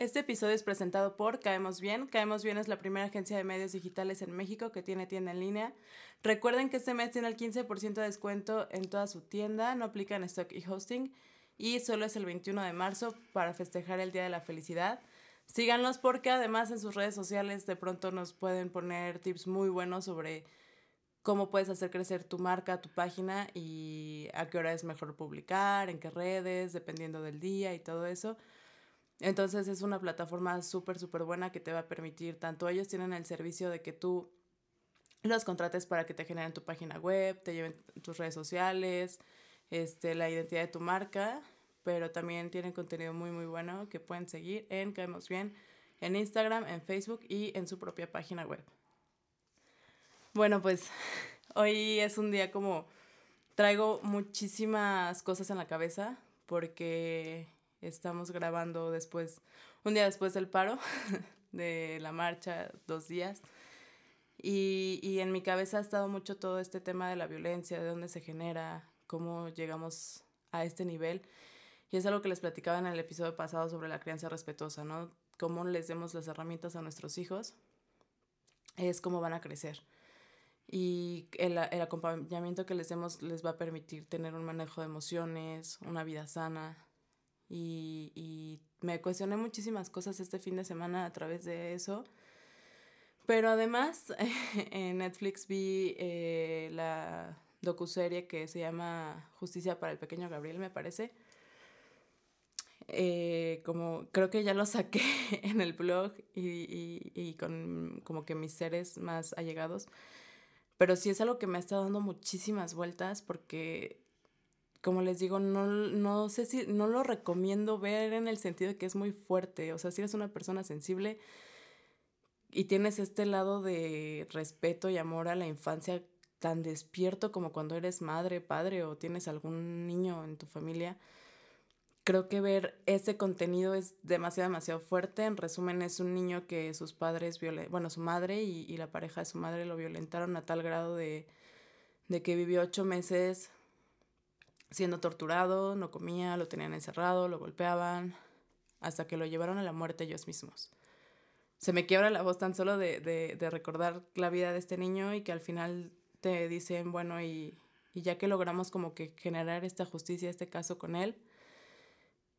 Este episodio es presentado por Caemos Bien. Caemos Bien es la primera agencia de medios digitales en México que tiene tienda en línea. Recuerden que este mes tiene el 15% de descuento en toda su tienda, no aplica en stock y hosting y solo es el 21 de marzo para festejar el Día de la Felicidad. Síganlos porque además en sus redes sociales de pronto nos pueden poner tips muy buenos sobre cómo puedes hacer crecer tu marca, tu página y a qué hora es mejor publicar, en qué redes, dependiendo del día y todo eso. Entonces es una plataforma súper, súper buena que te va a permitir, tanto ellos tienen el servicio de que tú los contrates para que te generen tu página web, te lleven tus redes sociales, este, la identidad de tu marca, pero también tienen contenido muy, muy bueno que pueden seguir en Caemos Bien, en Instagram, en Facebook y en su propia página web. Bueno, pues hoy es un día como traigo muchísimas cosas en la cabeza porque Estamos grabando después, un día después del paro de la marcha, dos días. Y, y, en mi cabeza ha estado mucho todo este tema de la violencia, de dónde se genera, cómo llegamos a este nivel. Y es algo que les platicaba en el episodio pasado sobre la crianza respetuosa, ¿no? Cómo les demos las herramientas a nuestros hijos, es cómo van a crecer. Y el, el acompañamiento que les demos les va a permitir tener un manejo de emociones, una vida sana, y, me cuestioné muchísimas cosas este fin de semana a través de eso. Pero además en Netflix vi eh, la docuserie que se llama Justicia para el Pequeño Gabriel, me parece. Eh, como creo que ya lo saqué en el blog y, y, y, con como que mis seres más allegados. Pero sí es algo que me ha estado dando muchísimas vueltas porque como les digo, no, no sé si, no lo recomiendo ver en el sentido de que es muy fuerte. O sea, si eres una persona sensible y tienes este lado de respeto y amor a la infancia tan despierto como cuando eres madre, padre o tienes algún niño en tu familia, creo que ver ese contenido es demasiado, demasiado fuerte. En resumen, es un niño que sus padres, bueno, su madre y, y, la pareja de su madre lo violentaron a tal grado de, de que vivió ocho meses siendo torturado, no comía, lo tenían encerrado, lo golpeaban, hasta que lo llevaron a la muerte ellos mismos. Se me quiebra la voz tan solo de, de, recordar la vida de este niño y que al final te dicen, bueno, y, y ya que logramos como que generar esta justicia, este caso con él,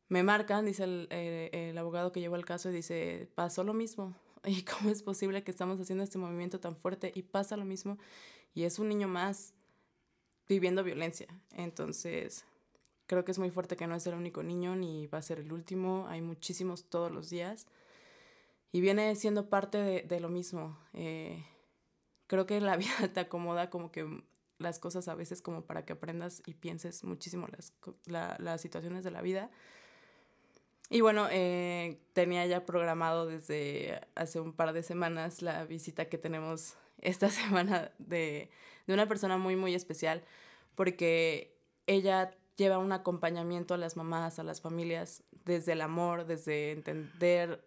me marcan, dice el, eh, el, abogado que llevó el caso, y dice, pasó lo mismo. ¿Y cómo es posible que estamos haciendo este movimiento tan fuerte y pasa lo mismo? Y es un niño más viviendo violencia. Entonces, creo que es muy fuerte que no es el único niño ni va a ser el último. Hay muchísimos todos los días. Y viene siendo parte de, de lo mismo. Eh, creo que la vida te acomoda como que las cosas a veces como para que aprendas y pienses muchísimo las, la, las situaciones de la vida. Y bueno, eh, tenía ya programado desde hace un par de semanas la visita que tenemos esta semana de, de una persona muy, muy especial, porque ella lleva un acompañamiento a las mamás, a las familias, desde el amor, desde entender,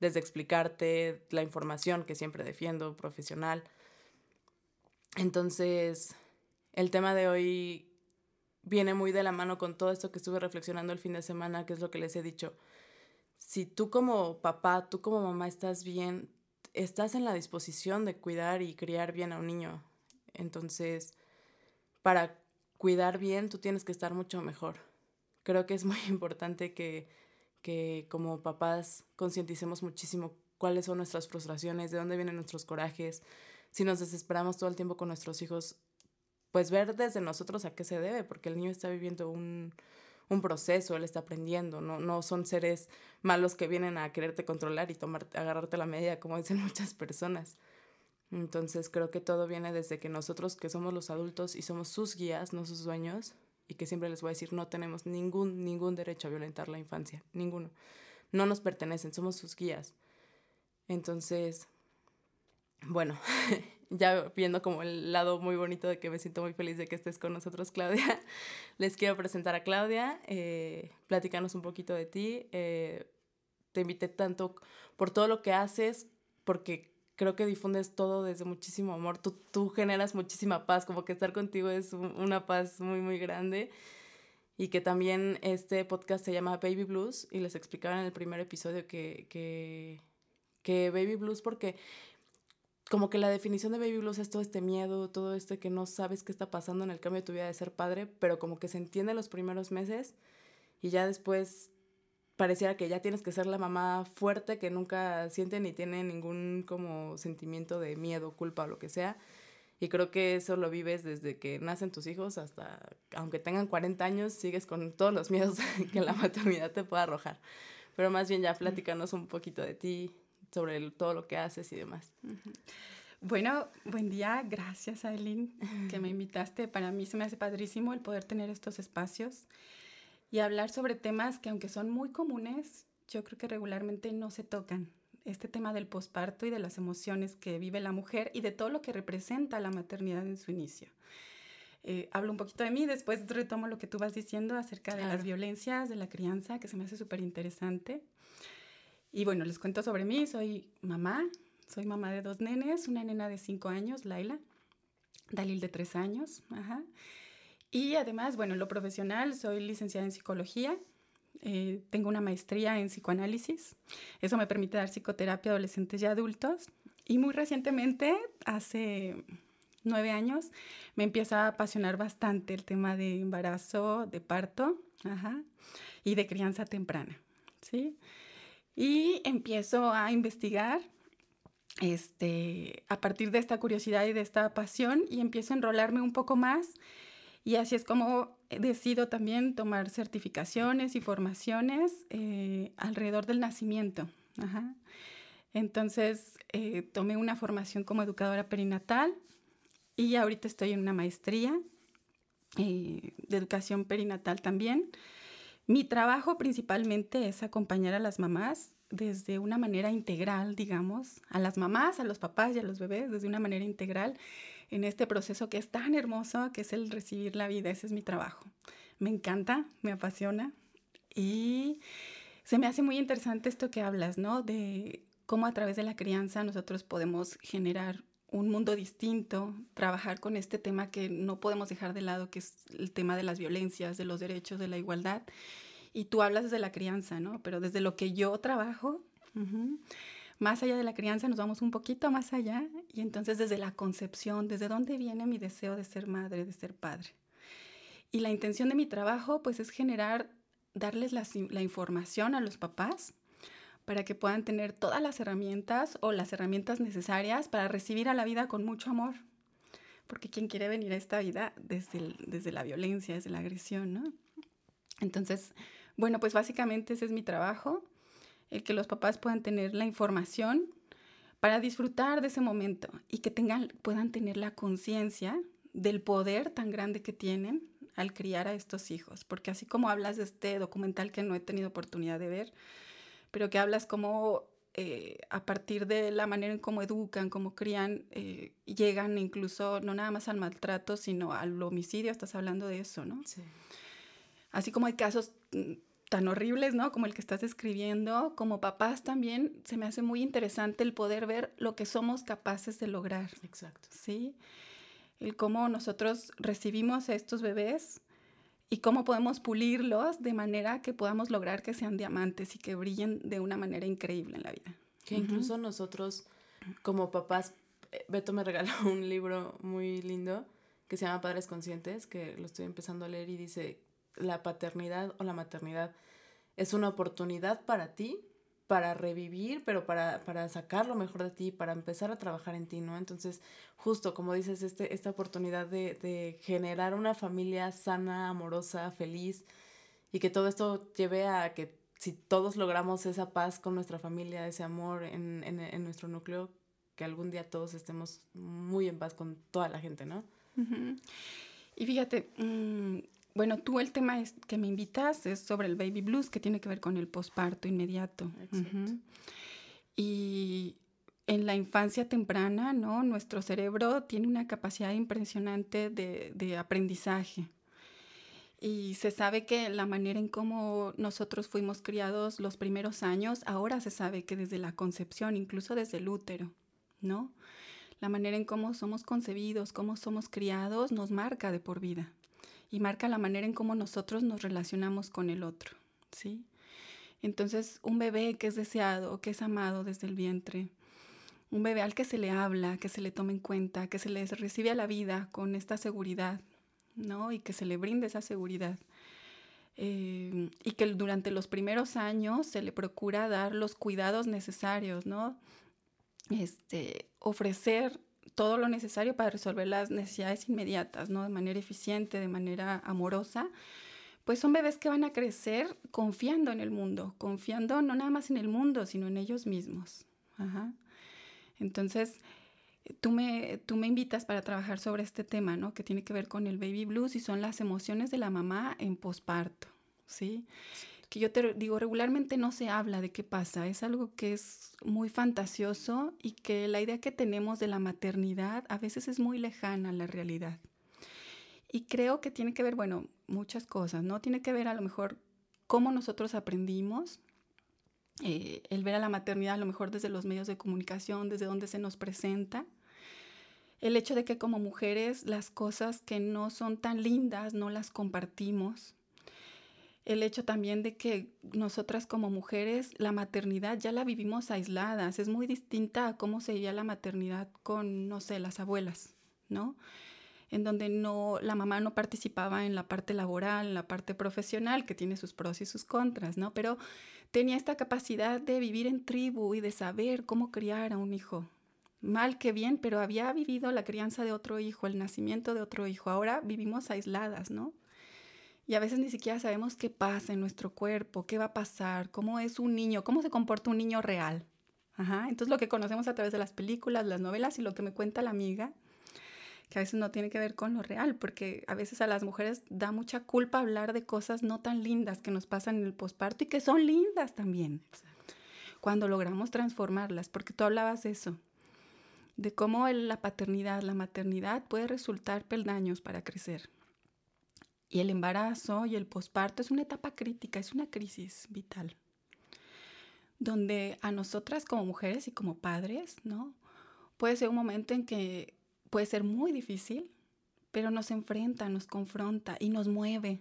desde explicarte la información que siempre defiendo, profesional. Entonces, el tema de hoy viene muy de la mano con todo esto que estuve reflexionando el fin de semana, que es lo que les he dicho. Si tú como papá, tú como mamá estás bien, estás en la disposición de cuidar y criar bien a un niño. Entonces, para cuidar bien, tú tienes que estar mucho mejor. Creo que es muy importante que, que como papás concienticemos muchísimo cuáles son nuestras frustraciones, de dónde vienen nuestros corajes. Si nos desesperamos todo el tiempo con nuestros hijos, pues ver desde nosotros a qué se debe, porque el niño está viviendo un, un proceso, él está aprendiendo, no, no son seres malos que vienen a quererte controlar y tomarte, agarrarte la medida, como dicen muchas personas. Entonces creo que todo viene desde que nosotros, que somos los adultos y somos sus guías, no sus dueños, y que siempre les voy a decir, no tenemos ningún, ningún derecho a violentar la infancia, ninguno. No nos pertenecen, somos sus guías. Entonces, bueno, ya viendo como el lado muy bonito de que me siento muy feliz de que estés con nosotros, Claudia, les quiero presentar a Claudia, eh, platicarnos un poquito de ti. Eh, te invité tanto por todo lo que haces, porque creo que difundes todo desde muchísimo amor. Tú, tú generas muchísima paz, como que estar contigo es una paz muy, muy grande. y que también este podcast se llama Baby Blues y les explicaba en el primer episodio que, que, que Baby Blues porque como que la definición de baby blues es todo este miedo, todo este que no sabes qué está pasando en el cambio de tu vida de ser padre, pero como que se entiende los primeros meses y ya después pareciera que ya tienes que ser la mamá fuerte que nunca siente ni tiene ningún como sentimiento de miedo, culpa o lo que sea. Y creo que eso lo vives desde que nacen tus hijos hasta, aunque tengan 40 años, sigues con todos los miedos que la maternidad te pueda arrojar. Pero más bien ya platícanos un poquito de ti, sobre todo lo que haces y demás. Bueno, buen día. Gracias, Aileen, que me invitaste. Para mí se me hace padrísimo el poder tener estos espacios y hablar sobre temas que aunque son muy comunes, yo creo que regularmente no se tocan este tema del posparto y de las emociones que vive la mujer y de todo lo que representa la maternidad en su inicio. Eh, hablo un poquito de mí, después retomo lo que tú vas diciendo acerca de las violencias, de la crianza, que se me hace súper interesante. Y bueno, les cuento sobre mí, soy mamá, soy mamá de dos nenes, una nena de cinco años, Laila, Dalil de tres años, ajá. Y además, bueno, lo profesional, soy licenciada en psicología, eh, tengo una maestría en psicoanálisis. Eso me permite dar psicoterapia a adolescentes y adultos. Y muy recientemente, hace nueve años, me empieza a apasionar bastante el tema de embarazo, de parto y de crianza temprana. ¿sí? Y empiezo a investigar este, a partir de esta curiosidad y de esta pasión y empiezo a enrolarme un poco más y así es como decido también tomar certificaciones y formaciones eh, alrededor del nacimiento. Entonces, eh, tomé una formación como educadora perinatal y ahorita estoy en una maestría eh, de educación perinatal también. Mi trabajo principalmente es acompañar a las mamás desde una manera integral, digamos, a las mamás, a los papás y a los bebés, desde una manera integral en este proceso que es tan hermoso, que es el recibir la vida. Ese es mi trabajo. Me encanta, me apasiona y se me hace muy interesante esto que hablas, ¿no? De cómo a través de la crianza nosotros podemos generar un mundo distinto, trabajar con este tema que no podemos dejar de lado, que es el tema de las violencias, de los derechos, de la igualdad. Y tú hablas desde la crianza, ¿no? Pero desde lo que yo trabajo, más allá de la crianza nos vamos un poquito más allá y entonces desde la concepción, desde dónde viene mi deseo de ser madre, de ser padre. Y la intención de mi trabajo pues es generar, darles la, información a los papás para que puedan tener todas las herramientas o las herramientas necesarias para recibir a la vida con mucho amor. Porque quien quiere venir a esta vida desde, desde la violencia, desde la agresión, ¿no? Entonces, bueno, pues básicamente ese es mi trabajo el que los papás puedan tener la información para disfrutar de ese momento y que tengan, puedan tener la conciencia del poder tan grande que tienen al criar a estos hijos. Porque así como hablas de este documental que no he tenido oportunidad de ver, pero que hablas como eh, a partir de la manera en cómo educan, cómo crían, eh, llegan incluso no nada más al maltrato, sino al homicidio, estás hablando de eso, ¿no? Sí. Así como hay casos mm, tan horribles, ¿no? Como el que estás escribiendo, como papás también, se me hace muy interesante el poder ver lo que somos capaces de lograr. Exacto. ¿Sí? El cómo nosotros recibimos a estos bebés y cómo podemos pulirlos de manera que podamos lograr que sean diamantes y que brillen de una manera increíble en la vida. Que incluso nosotros, como papás, eh, Beto me regaló un libro muy lindo que se llama Padres Conscientes, que lo estoy empezando a leer y dice la paternidad o la maternidad es una oportunidad para ti, para revivir, pero para, para sacar lo mejor de ti, para empezar a trabajar en ti, ¿no? Entonces, justo como dices, este, esta oportunidad de, de generar una familia sana, amorosa, feliz, y que todo esto lleve a que si todos logramos esa paz con nuestra familia, ese amor en, en, en nuestro núcleo, que algún día todos estemos muy en paz con toda la gente, ¿no? Y fíjate, mm, bueno, tú el tema que me invitas es sobre el baby blues, que tiene que ver con el posparto inmediato. Y en la infancia temprana, ¿no? Nuestro cerebro tiene una capacidad impresionante de, de aprendizaje. Y se sabe que la manera en cómo nosotros fuimos criados los primeros años, ahora se sabe que desde la concepción, incluso desde el útero, ¿no? La manera en cómo somos concebidos, cómo somos criados, nos marca de por vida y marca la manera en cómo nosotros nos relacionamos con el otro, ¿sí? Entonces, un bebé que es deseado, que es amado desde el vientre, un bebé al que se le habla, que se le tome en cuenta, que se le recibe a la vida con esta seguridad, ¿no? Y que se le brinde esa seguridad. Eh, y que durante los primeros años se le procura dar los cuidados necesarios, ¿no? Este, ofrecer todo lo necesario para resolver las necesidades inmediatas, ¿no? De manera eficiente, de manera amorosa, pues son bebés que van a crecer confiando en el mundo, confiando no nada más en el mundo, sino en ellos mismos. Entonces, tú me, tú me invitas para trabajar sobre este tema, ¿no? Que tiene que ver con el baby blues y son las emociones de la mamá en posparto, ¿sí? Que yo te digo, regularmente no se habla de qué pasa, es algo que es muy fantasioso y que la idea que tenemos de la maternidad a veces es muy lejana a la realidad. Y creo que tiene que ver, bueno, muchas cosas, ¿no? Tiene que ver a lo mejor cómo nosotros aprendimos, eh, el ver a la maternidad a lo mejor desde los medios de comunicación, desde donde se nos presenta, el hecho de que como mujeres las cosas que no son tan lindas no las compartimos, el hecho también de que nosotras como mujeres la maternidad ya la vivimos aisladas, es muy distinta a cómo se la maternidad con, no sé, las abuelas, ¿no? en donde no, la mamá no participaba en la parte laboral, en la parte profesional, que tiene sus pros y sus contras, ¿no? Pero tenía esta capacidad de vivir en tribu y de saber cómo criar a un hijo. Mal que bien, pero había vivido la crianza de otro hijo, el nacimiento de otro hijo. Ahora vivimos aisladas, ¿no? Y a veces ni siquiera sabemos qué pasa en nuestro cuerpo, qué va a pasar, cómo es un niño, cómo se comporta un niño real. Ajá. Entonces lo que conocemos a través de las películas, las novelas y lo que me cuenta la amiga, que a veces no tiene que ver con lo real, porque a veces a las mujeres da mucha culpa hablar de cosas no tan lindas que nos pasan en el posparto y que son lindas también. Cuando logramos transformarlas, porque tú hablabas de eso, de cómo la paternidad, la maternidad puede resultar peldaños para crecer. Y el embarazo y el posparto es una etapa crítica, es una crisis vital, donde a nosotras como mujeres y como padres, ¿no? Puede ser un momento en que puede ser muy difícil, pero nos enfrenta, nos confronta y nos mueve.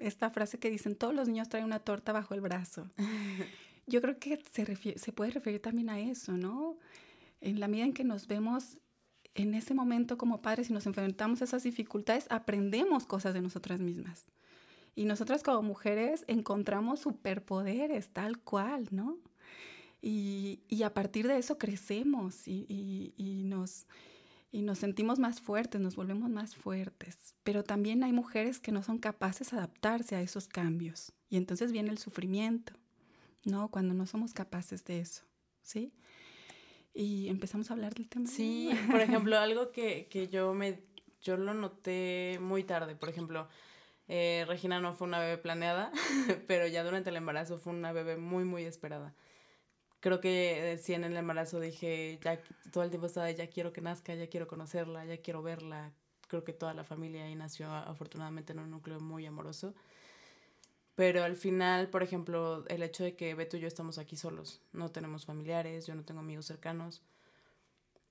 Esta frase que dicen, todos los niños traen una torta bajo el brazo. Yo creo que se, se puede referir también a eso, ¿no? En la medida en que nos vemos en ese momento como padres y nos enfrentamos a esas dificultades, aprendemos cosas de nosotras mismas. Y nosotras como mujeres encontramos superpoderes tal cual, ¿no? Y, y a partir de eso crecemos y, y nos, y nos sentimos más fuertes, nos volvemos más fuertes. Pero también hay mujeres que no son capaces de adaptarse a esos cambios. Y entonces viene el sufrimiento, ¿no? Cuando no somos capaces de eso, ¿sí? Y empezamos a hablar del tema. Sí, por ejemplo, algo que, que yo me yo lo noté muy tarde. Por ejemplo, eh, Regina no fue una bebé planeada, pero ya durante el embarazo fue una bebé muy, muy esperada creo que sí en el embarazo dije, ya todo el tiempo estaba, ya quiero que nazca, ya quiero conocerla, ya quiero verla. Creo que toda la familia ahí nació afortunadamente en un núcleo muy amoroso. Pero al final, por ejemplo, el hecho de que Beto y yo estamos aquí solos, no tenemos familiares, yo no tengo amigos cercanos.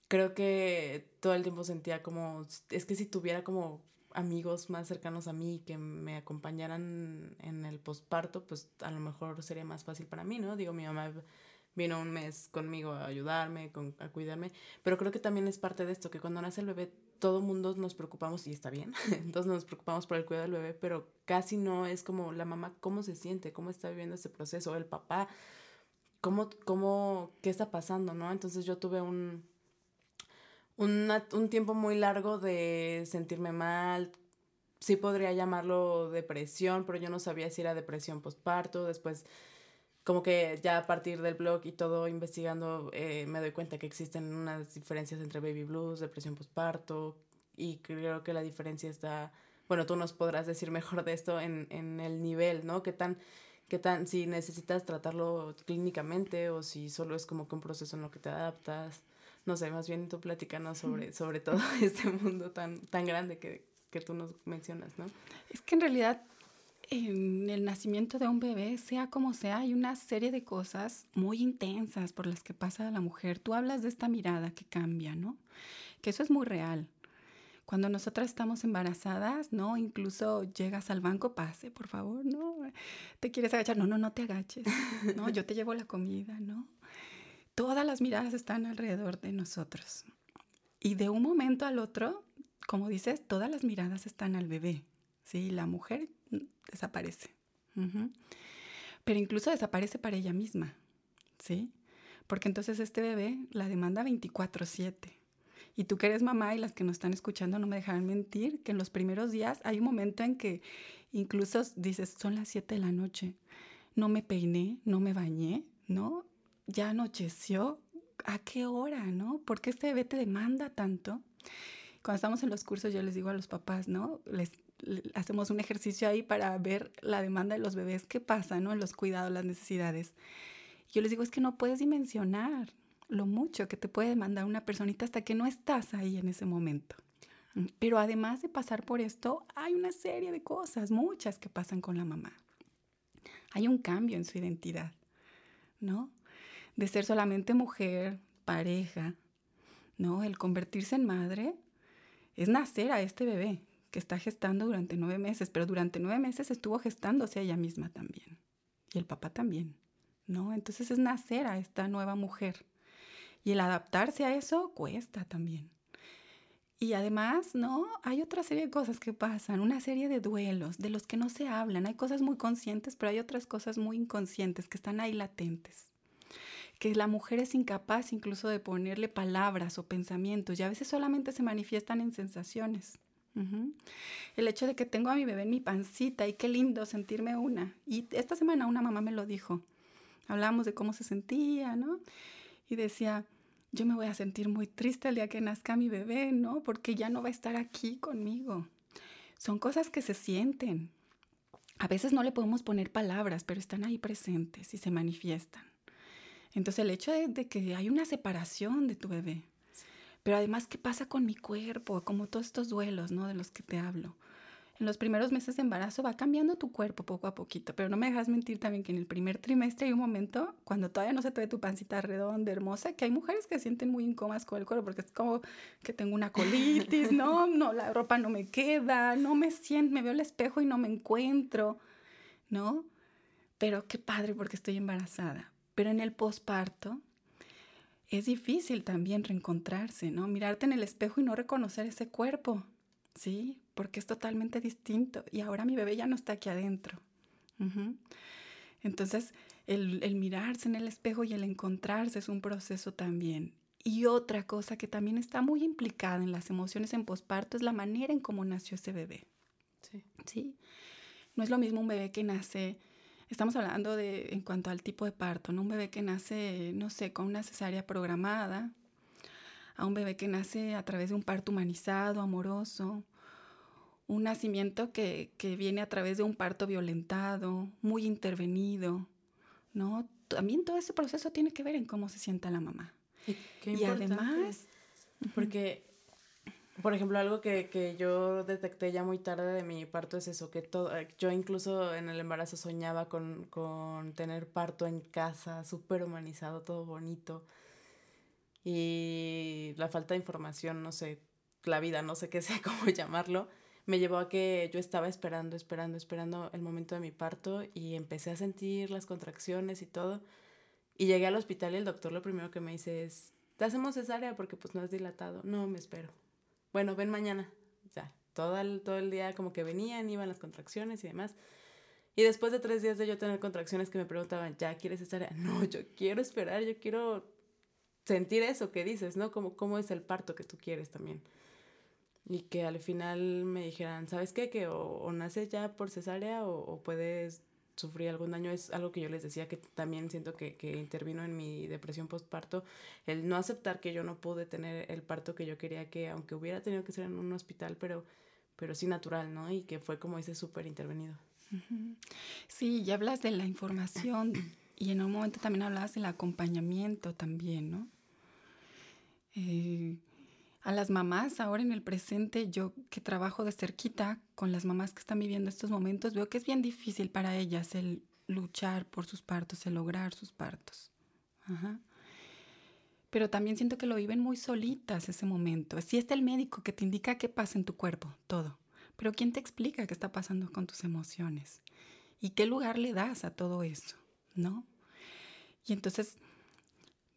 Creo que todo el tiempo sentía como, es que si tuviera como amigos más cercanos a mí que me acompañaran en el posparto, pues a lo mejor sería más fácil para mí, ¿no? Digo, mi mamá vino un mes conmigo a ayudarme, con, a cuidarme, pero creo que también es parte de esto, que cuando nace el bebé todo mundo nos preocupamos, y está bien, entonces nos preocupamos por el cuidado del bebé, pero casi no es como la mamá, cómo se siente, cómo está viviendo ese proceso, el papá, cómo, cómo, qué está pasando, ¿no? Entonces yo tuve un, un tiempo muy largo de sentirme mal, sí podría llamarlo depresión, pero yo no sabía si era depresión postparto, después como que ya a partir del blog y todo investigando eh, me doy cuenta que existen unas diferencias entre baby blues, depresión postparto y creo que la diferencia está, bueno, tú nos podrás decir mejor de esto en, en el nivel, ¿no? ¿Qué tan, qué tan, si necesitas tratarlo clínicamente o si solo es como que un proceso en lo que te adaptas? No sé, más bien tú platícanos sobre, sobre todo este mundo tan, tan grande que, que tú nos mencionas, ¿no? Es que en realidad en el nacimiento de un bebé, sea como sea, hay una serie de cosas muy intensas por las que pasa la mujer. Tú hablas de esta mirada que cambia, ¿no? Que eso es muy real. Cuando nosotras estamos embarazadas, ¿no? Incluso llegas al banco, pase, por favor, ¿no? Te quieres agachar, no, no, no te agaches, ¿no? Yo te llevo la comida, ¿no? Todas las miradas están alrededor de nosotros. Y de un momento al otro, como dices, todas las miradas están al bebé, ¿sí? La mujer desaparece. Pero incluso desaparece para ella misma, ¿sí? Porque entonces este bebé la demanda 24/7. Y tú que eres mamá y las que nos están escuchando no me dejarán mentir, que en los primeros días hay un momento en que incluso dices, son las 7 de la noche, no me peiné, no me bañé, ¿no? Ya anocheció, ¿a qué hora, no? ¿Por qué este bebé te demanda tanto? Cuando estamos en los cursos yo les digo a los papás, ¿no? Les hacemos un ejercicio ahí para ver la demanda de los bebés, qué pasa, ¿no? Los cuidados, las necesidades. Yo les digo, es que no puedes dimensionar, lo mucho que te puede demandar una personita hasta que no estás ahí en ese momento. Mm, pero además de pasar por esto, hay una serie de cosas, muchas que pasan con la mamá. Hay un cambio en su identidad, ¿no? De ser solamente mujer, pareja, ¿no? El convertirse en madre es nacer a este bebé que está gestando durante nueve meses, pero durante nueve meses estuvo gestándose ella misma también. Y el papá también, ¿no? Entonces es nacer a esta nueva mujer y el adaptarse a eso cuesta también. Y además, ¿no? Hay otra serie de cosas que pasan, una serie de duelos de los que no se hablan. Hay cosas muy conscientes, pero hay otras cosas muy inconscientes que están ahí latentes. Que la mujer es incapaz incluso de ponerle palabras o pensamientos y a veces solamente se manifiestan en sensaciones. El hecho de que tengo a mi bebé en mi pancita y qué lindo sentirme una. Y esta semana una mamá me lo dijo. Hablamos de cómo se sentía, ¿no? y decía, yo me voy a sentir muy triste el día que nazca mi bebé, ¿no? Porque ya no va a estar aquí conmigo. Son cosas que se sienten. A veces no le podemos poner palabras, pero están ahí presentes y se manifiestan. Entonces el hecho de que hay una separación de tu bebé, pero además, ¿qué pasa con mi cuerpo? Como todos estos duelos, ¿no? De los que te hablo en los primeros meses de embarazo va cambiando tu cuerpo poco a poquito, pero no me dejas mentir también que en el primer trimestre hay un momento cuando todavía no se te ve tu pancita redonda, hermosa, que hay mujeres que se sienten muy incómodas con el cuerpo porque es como que tengo una colitis, no, no, la ropa no me queda, no me siento, me veo el espejo y no me encuentro, ¿no? Pero qué padre porque estoy embarazada. Pero en el posparto es difícil también reencontrarse, ¿no? Mirarte en el espejo y no reconocer ese cuerpo, ¿sí? Porque es totalmente distinto y ahora mi bebé ya no está aquí adentro. Entonces, el, el, mirarse en el espejo y el encontrarse es un proceso también. Y otra cosa que también está muy implicada en las emociones en posparto es la manera en cómo nació ese bebé. Sí. ¿Sí? No es lo mismo un bebé que nace, estamos hablando de en cuanto al tipo de parto, ¿no? Un bebé que nace, no sé, con una cesárea programada, a un bebé que nace a través de un parto humanizado, amoroso, un nacimiento que, viene a través de un parto violentado, muy intervenido, ¿no? También todo ese proceso tiene que ver en cómo se sienta la mamá. Y, además, porque, por ejemplo, algo que, yo detecté ya muy tarde de mi parto es eso, que todo, yo incluso en el embarazo soñaba con, con tener parto en casa, súper humanizado, todo bonito y la falta de información, no sé, la vida, no sé qué sé cómo llamarlo, me llevó a que yo estaba esperando, esperando, esperando el momento de mi parto y empecé a sentir las contracciones y todo. Y llegué al hospital y el doctor lo primero que me dice es, te hacemos cesárea porque pues no has dilatado. No, me espero. Bueno, ven mañana. Ya, todo el, todo el día como que venían, iban las contracciones y demás. Y después de tres días de yo tener contracciones que me preguntaban, ¿ya quieres cesárea? No, yo quiero esperar, yo quiero sentir eso que dices, ¿no? Como cómo es el parto que tú quieres también. Y que al final me dijeran, ¿sabes qué? Que o, naces ya por cesárea o, puedes sufrir algún daño. Es algo que yo les decía que también siento que, que intervino en mi depresión postparto. El no aceptar que yo no pude tener el parto que yo quería que, aunque hubiera tenido que ser en un hospital, pero, pero sí natural, ¿no? Y que fue como ese súper intervenido. Sí, y hablas de la información y en un momento también hablabas del acompañamiento también, ¿no? Eh, a las mamás ahora en el presente, yo que trabajo de cerquita con las mamás que están viviendo estos momentos, veo que es bien difícil para ellas el luchar por sus partos, el lograr sus partos. pero también siento que lo viven muy solitas ese momento. Si está el médico que te indica qué pasa en tu cuerpo, todo. Pero ¿quién te explica qué está pasando con tus emociones? ¿Y qué lugar le das a todo eso? ¿No? Y entonces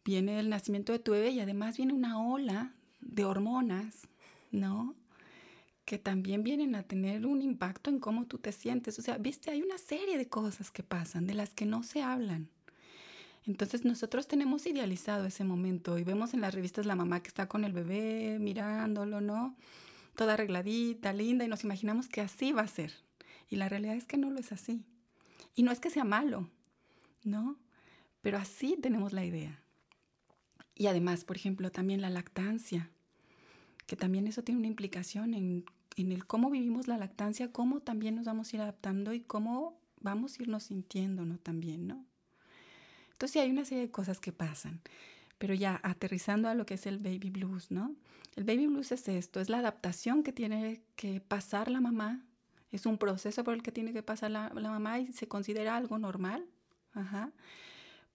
viene el nacimiento de tu bebé y además viene una ola de hormonas, ¿no? Que también vienen a tener un impacto en cómo tú te sientes. O sea, viste, hay una serie de cosas que pasan, de las que no se hablan. Entonces nosotros tenemos idealizado ese momento y vemos en las revistas la mamá que está con el bebé mirándolo, ¿no? Toda arregladita, linda, y nos imaginamos que así va a ser. Y la realidad es que no lo es así. Y no es que sea malo, ¿no? Pero así tenemos la idea. Y además, por ejemplo, también la lactancia, que también eso tiene una implicación en, el cómo vivimos la lactancia, cómo también nos vamos a ir adaptando y cómo vamos a irnos sintiendo, ¿no? También, ¿no? Entonces sí, hay una serie de cosas que pasan. Pero ya aterrizando a lo que es el baby blues, ¿no? El baby blues es esto, es la adaptación que tiene que pasar la mamá, es un proceso por el que tiene que pasar la, mamá y se considera algo normal,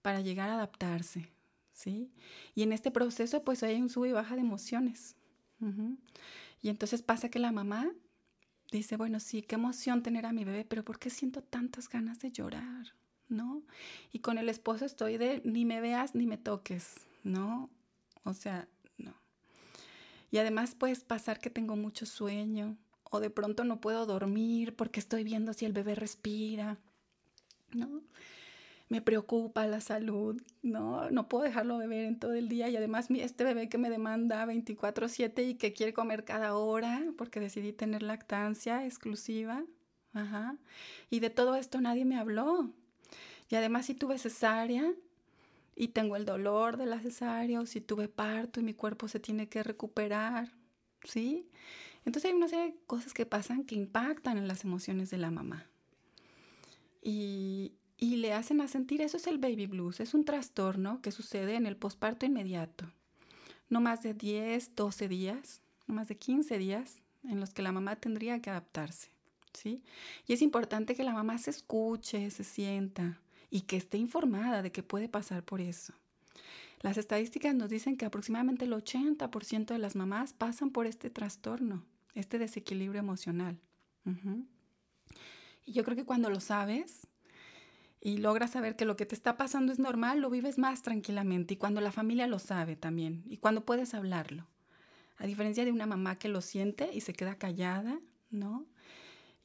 para llegar a adaptarse, ¿sí? Y en este proceso pues hay un sube y baja de emociones. Y entonces pasa que la mamá dice, bueno, sí, qué emoción tener a mi bebé, pero ¿por qué siento tantas ganas de llorar? ¿No? Y con el esposo estoy de ni me veas ni me toques, ¿no? O sea, no. Y además puedes pasar que tengo mucho sueño o de pronto no puedo dormir porque estoy viendo si el bebé respira, ¿no? Me preocupa la salud, ¿no? No puedo dejarlo beber en todo el día y además este bebé que me demanda 24/7 y que quiere comer cada hora porque decidí tener lactancia exclusiva, ajá. Y de todo esto nadie me habló. Y además si tuve cesárea y tengo el dolor de la cesárea o si tuve parto y mi cuerpo se tiene que recuperar, ¿sí? Entonces hay una serie de cosas que pasan que impactan en las emociones de la mamá. Y, y le hacen a sentir, eso es el baby blues, es un trastorno que sucede en el posparto inmediato. No más de 10, 12 días, no más de 15 días en los que la mamá tendría que adaptarse, ¿sí? Y es importante que la mamá se escuche, se sienta y que esté informada de que puede pasar por eso. Las estadísticas nos dicen que aproximadamente el 80% de las mamás pasan por este trastorno, este desequilibrio emocional. Y yo creo que cuando lo sabes, y logras saber que lo que te está pasando es normal, lo vives más tranquilamente y cuando la familia lo sabe también y cuando puedes hablarlo. A diferencia de una mamá que lo siente y se queda callada, ¿no?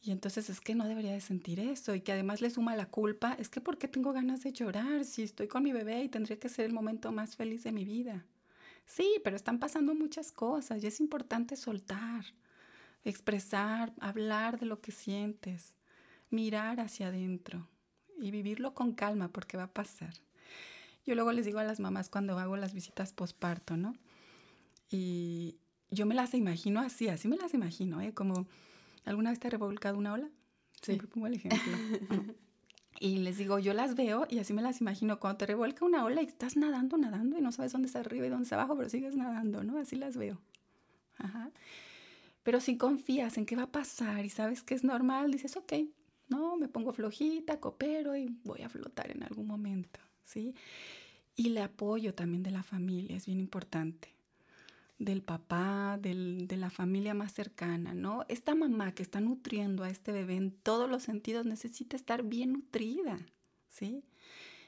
Y entonces es que no debería de sentir eso y que además le suma la culpa, es que ¿por qué tengo ganas de llorar si estoy con mi bebé y tendría que ser el momento más feliz de mi vida? Sí, pero están pasando muchas cosas y es importante soltar, expresar, hablar de lo que sientes, mirar hacia adentro y vivirlo con calma porque va a pasar. Yo luego les digo a las mamás cuando hago las visitas posparto, ¿no? Y yo me las imagino así, así me las imagino, ¿eh? Como, ¿alguna vez te ha revolcado una ola? Sí. Siempre pongo el ejemplo. y les digo, yo las veo y así me las imagino. Cuando te revuelca una ola y estás nadando, nadando y no sabes dónde está arriba y dónde está abajo, pero sigues nadando, ¿no? Así las veo. Ajá. Pero si confías en qué va a pasar y sabes que es normal, dices, ok, no, me pongo flojita, coopero y voy a flotar en algún momento, ¿sí? Y el apoyo también de la familia es bien importante, del papá, del, de la familia más cercana, ¿no? Esta mamá que está nutriendo a este bebé en todos los sentidos necesita estar bien nutrida, ¿sí?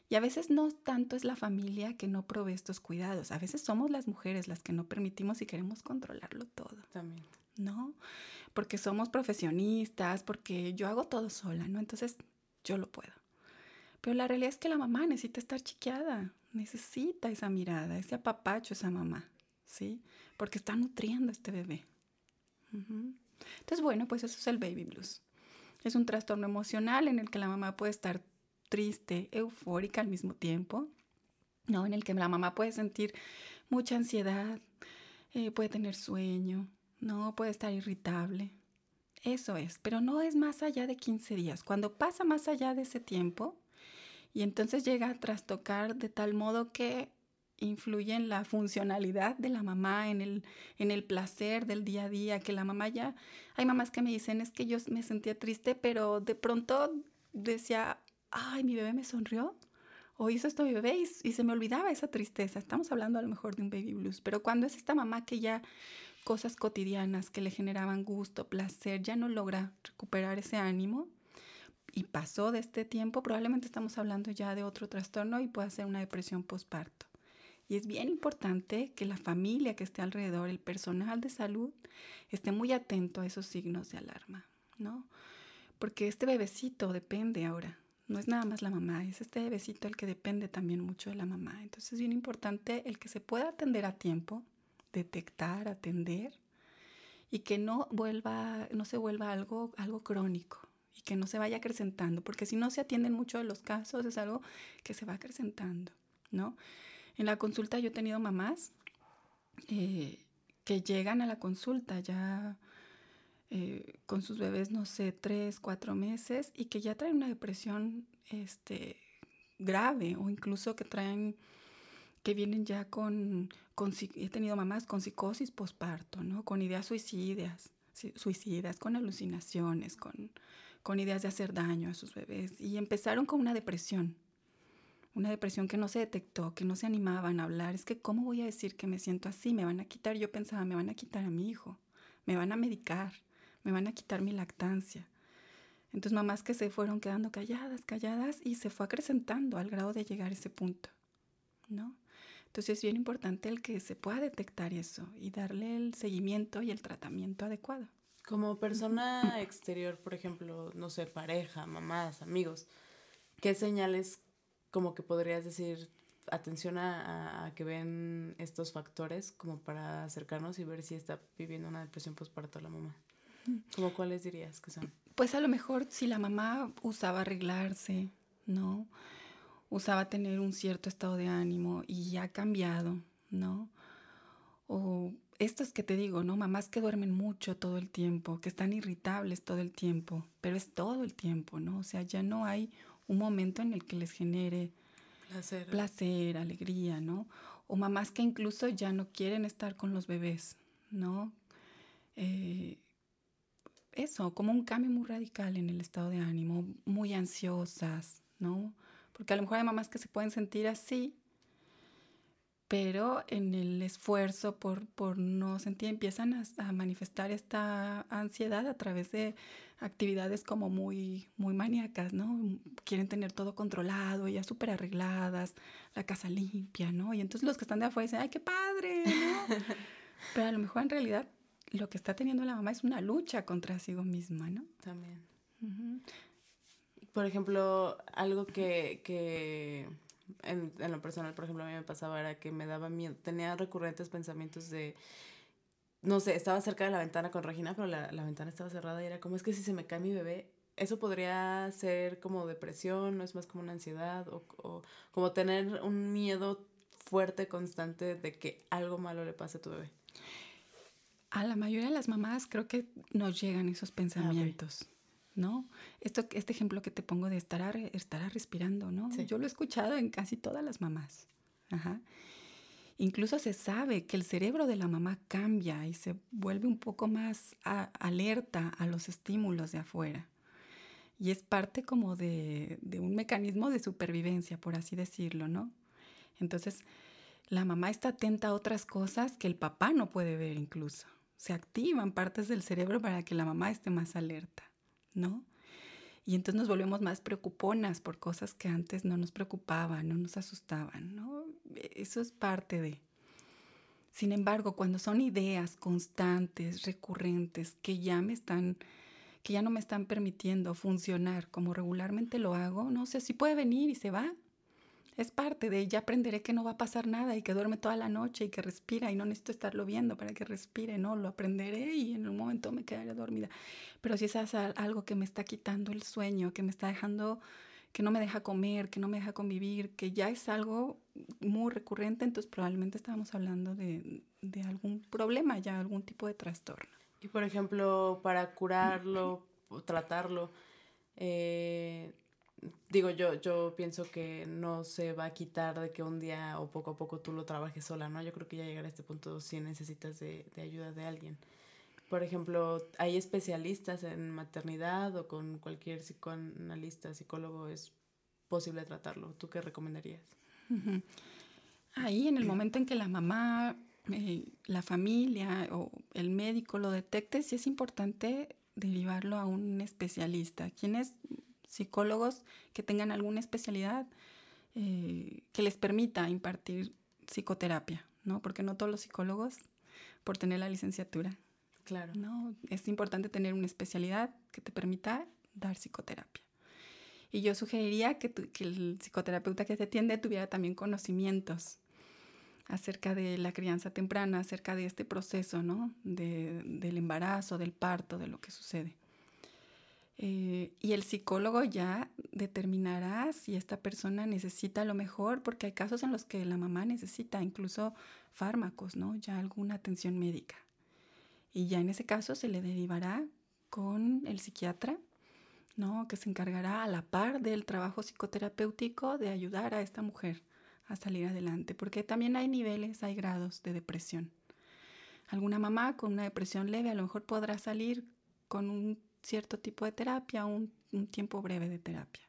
Y a veces no tanto es la familia que no provee estos cuidados, a veces somos las mujeres las que no permitimos y queremos controlarlo todo. También. ¿No? Porque somos profesionistas, porque yo hago todo sola, ¿no? Entonces yo lo puedo. Pero la realidad es que la mamá necesita estar chiqueada, necesita esa mirada, ese apapacho, esa mamá, ¿sí? Porque está nutriendo a este bebé. Entonces, bueno, pues eso es el baby blues. Es un trastorno emocional en el que la mamá puede estar triste, eufórica al mismo tiempo, ¿no? En el que la mamá puede sentir mucha ansiedad, eh, puede tener sueño, no, puede estar irritable. Eso es, pero no es más allá de 15 días. Cuando pasa más allá de ese tiempo y entonces llega a trastocar de tal modo que influye en la funcionalidad de la mamá, en el, en el placer del día a día, que la mamá ya, hay mamás que me dicen, es que yo me sentía triste, pero de pronto decía, ay, mi bebé me sonrió, o hizo esto mi bebé y, se me olvidaba esa tristeza. Estamos hablando a lo mejor de un baby blues, pero cuando es esta mamá que ya cosas cotidianas que le generaban gusto, placer, ya no logra recuperar ese ánimo y pasó de este tiempo, probablemente estamos hablando ya de otro trastorno y puede ser una depresión postparto. Y es bien importante que la familia que esté alrededor, el personal de salud, esté muy atento a esos signos de alarma, ¿no? Porque este bebecito depende ahora no es nada más la mamá, es este bebecito el que depende también mucho de la mamá. Entonces es bien importante el que se pueda atender a tiempo, detectar, atender y que no vuelva, no se vuelva algo, algo crónico y que no se vaya acrecentando, porque si no se atienden mucho de los casos es algo que se va acrecentando, ¿no? En la consulta yo he tenido mamás eh, que llegan a la consulta ya eh, con sus bebés, no sé, tres, cuatro meses y que ya traen una depresión este, grave o incluso que traen, que vienen ya con, con he tenido mamás con psicosis posparto, ¿no? Con ideas suicidas, suicidas, con alucinaciones, con, con ideas de hacer daño a sus bebés y empezaron con una depresión. Una depresión que no se detectó, que no se animaban a hablar. Es que, ¿cómo voy a decir que me siento así? Me van a quitar, yo pensaba, me van a quitar a mi hijo, me van a medicar me van a quitar mi lactancia. Entonces mamás que se fueron quedando calladas, calladas y se fue acrecentando al grado de llegar a ese punto, ¿no? Entonces es bien importante el que se pueda detectar eso y darle el seguimiento y el tratamiento adecuado. Como persona exterior, por ejemplo, no sé, pareja, mamás, amigos, ¿qué señales como que podrías decir, atención a, a, que ven estos factores como para acercarnos y ver si está viviendo una depresión postparto la mamá? ¿Cómo cuáles dirías que son? Pues a lo mejor si la mamá usaba arreglarse, ¿no? Usaba tener un cierto estado de ánimo y ha cambiado, ¿no? O estos que te digo, ¿no? Mamás que duermen mucho todo el tiempo, que están irritables todo el tiempo, pero es todo el tiempo, ¿no? O sea, ya no hay un momento en el que les genere placer, placer alegría, ¿no? O mamás que incluso ya no quieren estar con los bebés, ¿no? Eh, eso, como un cambio muy radical en el estado de ánimo, muy ansiosas, ¿no? Porque a lo mejor hay mamás que se pueden sentir así, pero en el esfuerzo por, por no sentir, empiezan a, manifestar esta ansiedad a través de actividades como muy, muy maníacas, ¿no? Quieren tener todo controlado, ya súper arregladas, la casa limpia, ¿no? Y entonces los que están de afuera dicen, ¡ay, qué padre! ¿no? pero a lo mejor en realidad lo que está teniendo la mamá es una lucha contra sí misma, ¿no? También. Por ejemplo, algo que, que en, en, lo personal, por ejemplo, a mí me pasaba era que me daba miedo, tenía recurrentes pensamientos de, no sé, estaba cerca de la ventana con Regina, pero la, la ventana estaba cerrada y era como, es que si se me cae mi bebé, eso podría ser como depresión, no es más como una ansiedad o, o como tener un miedo fuerte, constante de que algo malo le pase a tu bebé. A la mayoría de las mamás creo que nos llegan esos pensamientos, ¿no? Esto, este ejemplo que te pongo de estar, estar respirando, ¿no? Yo lo he escuchado en casi todas las mamás. Ajá. Incluso se sabe que el cerebro de la mamá cambia y se vuelve un poco más alerta a los estímulos de afuera. Y es parte como de, de, un mecanismo de supervivencia, por así decirlo, ¿no? Entonces, la mamá está atenta a otras cosas que el papá no puede ver incluso se activan partes del cerebro para que la mamá esté más alerta, ¿no? Y entonces nos volvemos más preocuponas por cosas que antes no nos preocupaban, no nos asustaban, ¿no? Eso es parte de. Sin embargo, cuando son ideas constantes, recurrentes, que ya me están, que ya no me están permitiendo funcionar como regularmente lo hago, no sé si puede venir y se va, es parte de ya aprenderé que no va a pasar nada y que duerme toda la noche y que respira y no necesito estarlo viendo para que respire, no, lo aprenderé y en un momento me quedaré dormida. Pero si es algo que me está quitando el sueño, que me está dejando, que no me deja comer, que no me deja convivir, que ya es algo muy recurrente, entonces probablemente estábamos hablando de, de algún problema, ya algún tipo de trastorno. Y por ejemplo, para curarlo, o tratarlo, eh, digo, yo, yo pienso que no se va a quitar de que un día o poco a poco tú lo trabajes sola, ¿no? Yo creo que ya llegar a este punto sí necesitas de, de ayuda de alguien. Por ejemplo, hay especialistas en maternidad o con cualquier psicoanalista, psicólogo, es posible tratarlo? ¿Tú qué recomendarías? Ahí, en el momento en que la mamá, eh, la familia o el médico lo detecte, sí es importante derivarlo a un especialista. ¿Quiénes? Psicólogos que tengan alguna especialidad eh, que les permita impartir psicoterapia, ¿no? Porque no todos los psicólogos, por tener la licenciatura. Claro. ¿no? Es importante tener una especialidad que te permita dar psicoterapia. Y yo sugeriría que, que el psicoterapeuta que te atiende tuviera también conocimientos acerca de la crianza temprana, acerca de este proceso, ¿no? De, del embarazo, del parto, de lo que sucede. Eh, y el psicólogo ya determinará si esta persona necesita lo mejor, porque hay casos en los que la mamá necesita incluso fármacos, ¿no? Ya alguna atención médica. Y ya en ese caso se le derivará con el psiquiatra, ¿no? Que se encargará a la par del trabajo psicoterapéutico de ayudar a esta mujer a salir adelante, porque también hay niveles, hay grados de depresión. Alguna mamá con una depresión leve a lo mejor podrá salir con un cierto tipo de terapia, un, tiempo breve de terapia.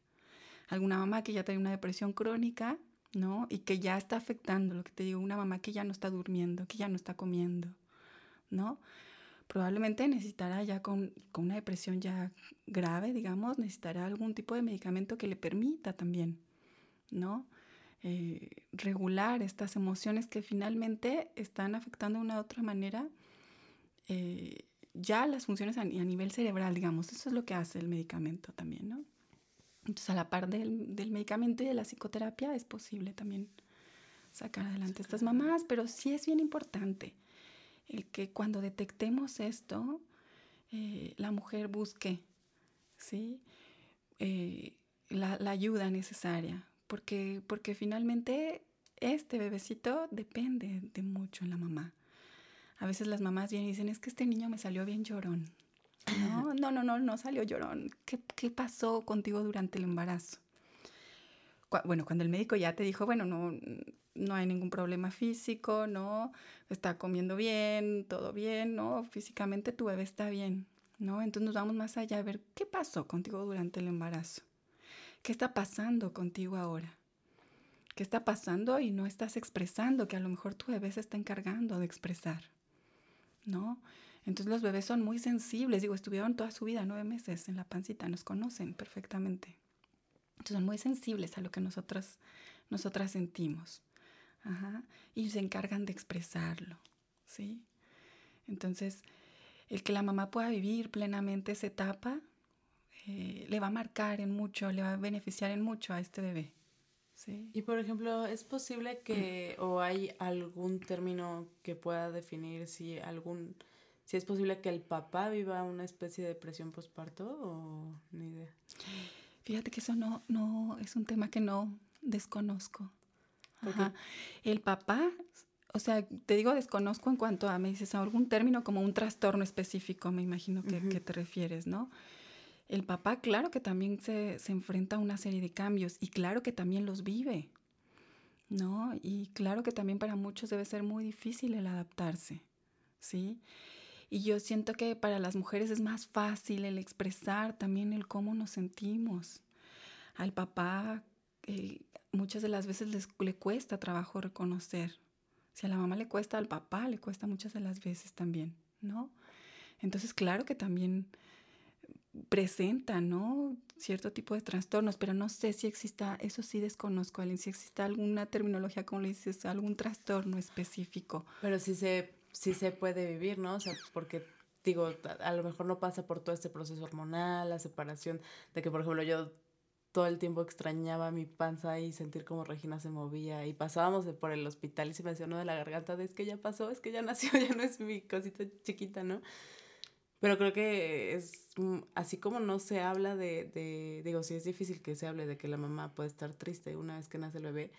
Alguna mamá que ya tiene una depresión crónica, ¿no? Y que ya está afectando, lo que te digo, una mamá que ya no está durmiendo, que ya no está comiendo, ¿no? Probablemente necesitará ya con, con una depresión ya grave, digamos, necesitará algún tipo de medicamento que le permita también, ¿no? Eh, regular estas emociones que finalmente están afectando de una u otra manera eh, ya las funciones a, nivel cerebral, digamos. Eso es lo que hace el medicamento también, ¿no? Entonces, a la par del, del medicamento y de la psicoterapia es posible también sacar adelante a estas mamás, pero sí es bien importante el que cuando detectemos esto, eh, la mujer busque, ¿sí? Eh, la, la, ayuda necesaria, porque, porque finalmente este bebecito depende de mucho en la mamá. A veces las mamás vienen y dicen, es que este niño me salió bien llorón. No, no, no, no, no salió llorón. ¿Qué, qué pasó contigo durante el embarazo? bueno, cuando el médico ya te dijo, bueno, no, no hay ningún problema físico, ¿no? Está comiendo bien, todo bien, ¿no? Físicamente tu bebé está bien, ¿no? Entonces nos vamos más allá a ver qué pasó contigo durante el embarazo. ¿Qué está pasando contigo ahora? ¿Qué está pasando y no estás expresando que a lo mejor tu bebé se está encargando de expresar? ¿No? Entonces los bebés son muy sensibles, digo, estuvieron toda su vida, nueve meses en la pancita, nos conocen perfectamente. Entonces son muy sensibles a lo que nosotras, nosotras sentimos. Y se encargan de expresarlo, ¿sí? Entonces, el que la mamá pueda vivir plenamente esa etapa eh, le va a marcar en mucho, le va a beneficiar en mucho a este bebé. Y por ejemplo, ¿es posible que o hay algún término que pueda definir si algún si es posible que el papá viva una especie de depresión postparto o ni idea? Fíjate que eso no no es un tema que no desconozco. El papá, o sea, te digo desconozco en cuanto a me dices algún término como un trastorno específico, me imagino que, que te refieres, ¿no? El papá, claro que también se, enfrenta a una serie de cambios y claro que también los vive, ¿no? Y claro que también para muchos debe ser muy difícil el adaptarse, ¿sí? Y yo siento que para las mujeres es más fácil el expresar también el cómo nos sentimos. Al papá eh, muchas de las veces le cuesta trabajo reconocer. Si a la mamá le cuesta, al papá le cuesta muchas de las veces también, ¿no? Entonces, claro que también presenta, ¿no? Cierto tipo de trastornos, pero no sé si exista, eso sí desconozco, Aline, si exista alguna terminología, como le dices, algún trastorno específico. Pero sí se, sí se puede vivir, ¿no? O sea, porque digo, a lo mejor no pasa por todo este proceso hormonal, la separación, de que, por ejemplo, yo todo el tiempo extrañaba mi panza y sentir como Regina se movía y pasábamos por el hospital y se me hacía uno de la garganta de es que ya pasó, es que ya nació, ya no es mi cosita chiquita, ¿no? Pero creo que es mm, así como no se habla de, de, digo, sí es difícil que se hable de que la mamá puede estar triste una vez que nace el bebé,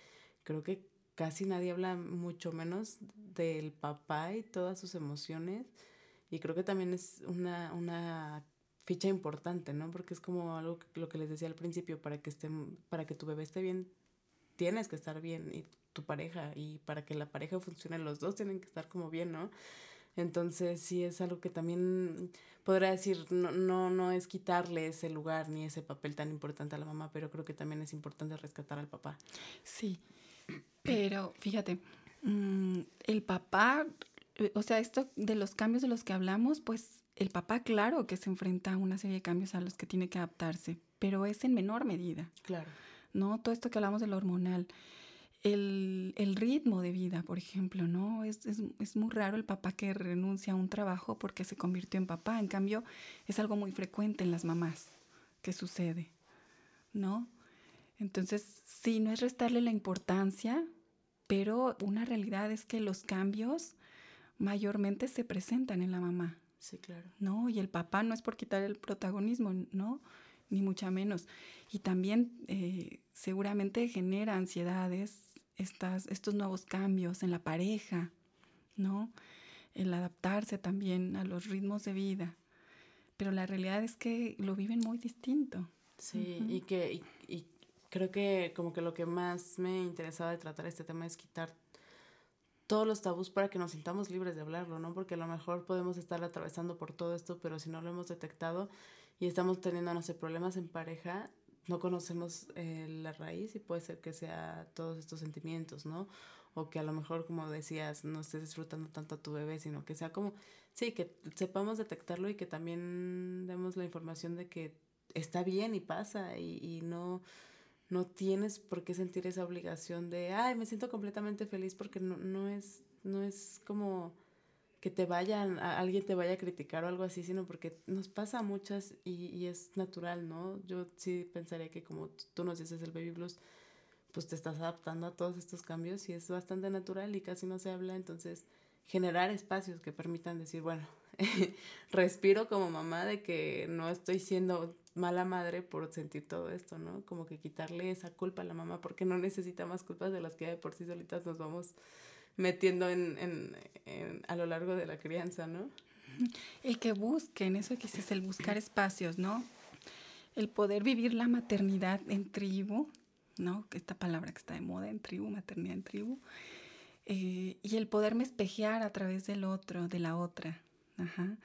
creo que casi nadie habla mucho menos del papá y todas sus emociones. Y creo que también es una, una ficha importante, ¿no? Porque es como algo que, lo que les decía al principio, para que, esté, para que tu bebé esté bien, tienes que estar bien y tu pareja. Y para que la pareja funcione, los dos tienen que estar como bien, ¿no? Entonces sí es algo que también podría decir, no, no, no es quitarle ese lugar ni ese papel tan importante a la mamá, pero creo que también es importante rescatar al papá. Sí, pero fíjate, mm, el papá, eh, o sea, esto de los cambios de los que hablamos, pues el papá claro que se enfrenta a una serie de cambios a los que tiene que adaptarse, pero es en menor medida. Claro. ¿No? Todo esto que hablamos de lo hormonal el, el, ritmo de vida, por ejemplo, ¿no? Es, es, es, muy raro el papá que renuncia a un trabajo porque se convirtió en papá. En cambio, es algo muy frecuente en las mamás que sucede, ¿no? Entonces, sí, no es restarle la importancia, pero una realidad es que los cambios mayormente se presentan en la mamá. Sí, claro. ¿No? Y el papá no es por quitar el protagonismo, ¿no? Ni mucho menos. Y también eh, seguramente genera ansiedades estas, estos nuevos cambios en la pareja, ¿no? El adaptarse también a los ritmos de vida. Pero la realidad es que lo viven muy distinto. Sí, y que y, creo que como que lo que más me interesaba de tratar este tema es quitar todos los tabús para que nos sintamos libres de hablarlo, ¿no? Porque a lo mejor podemos estar atravesando por todo esto, pero si no lo hemos detectado y estamos teniendo, no sé, problemas en pareja, no conocemos eh, la raíz y puede ser que sea todos estos sentimientos, ¿no? O que a lo mejor, como decías, no estés disfrutando tanto a tu bebé, sino que sea como, sí, que sepamos detectarlo y que también demos la información de que está bien y pasa y, y no, no tienes por qué sentir esa obligación de, ay, me siento completamente feliz porque no, no, es, no es como que te vayan, a, alguien te vaya a criticar o algo así, sino porque nos pasa a muchas y, y, es natural, ¿no? Yo sí pensaría que como tú nos dices el baby blues, pues te estás adaptando a todos estos cambios y es bastante natural y casi no se habla, entonces generar espacios que permitan decir, bueno, respiro como mamá de que no estoy siendo mala madre por sentir todo esto, ¿no? Como que quitarle esa culpa a la mamá porque no necesita más culpas de las que de por sí solitas nos vamos metiendo en, en, en, a lo largo de la crianza, ¿no? El que busquen, eso que es el buscar espacios, ¿no? El poder vivir la maternidad en tribu, ¿no? Esta palabra que está de moda en tribu, maternidad en tribu. Eh, y el poderme espejear a través del otro, de la otra. Ajá.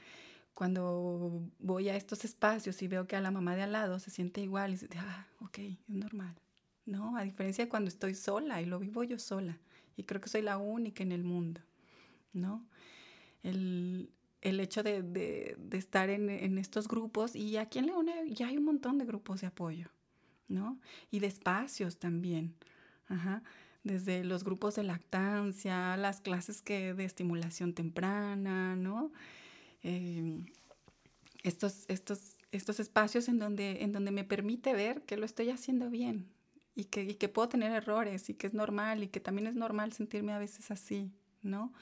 Cuando voy a estos espacios y veo que a la mamá de al lado se siente igual y dice, ah, ok, es normal. ¿No? A diferencia de cuando estoy sola y lo vivo yo sola y creo que soy la única en el mundo, ¿no? El, el hecho de, de, estar en, en, estos grupos y aquí en León ya hay un montón de grupos de apoyo, ¿no? Y de espacios también, Ajá. desde los grupos de lactancia, las clases que de estimulación temprana, ¿no? Eh, estos, estos, estos espacios en donde, en donde me permite ver que lo estoy haciendo bien, y que, y que puedo tener errores y que es normal y que también es normal sentirme a veces así, ¿no?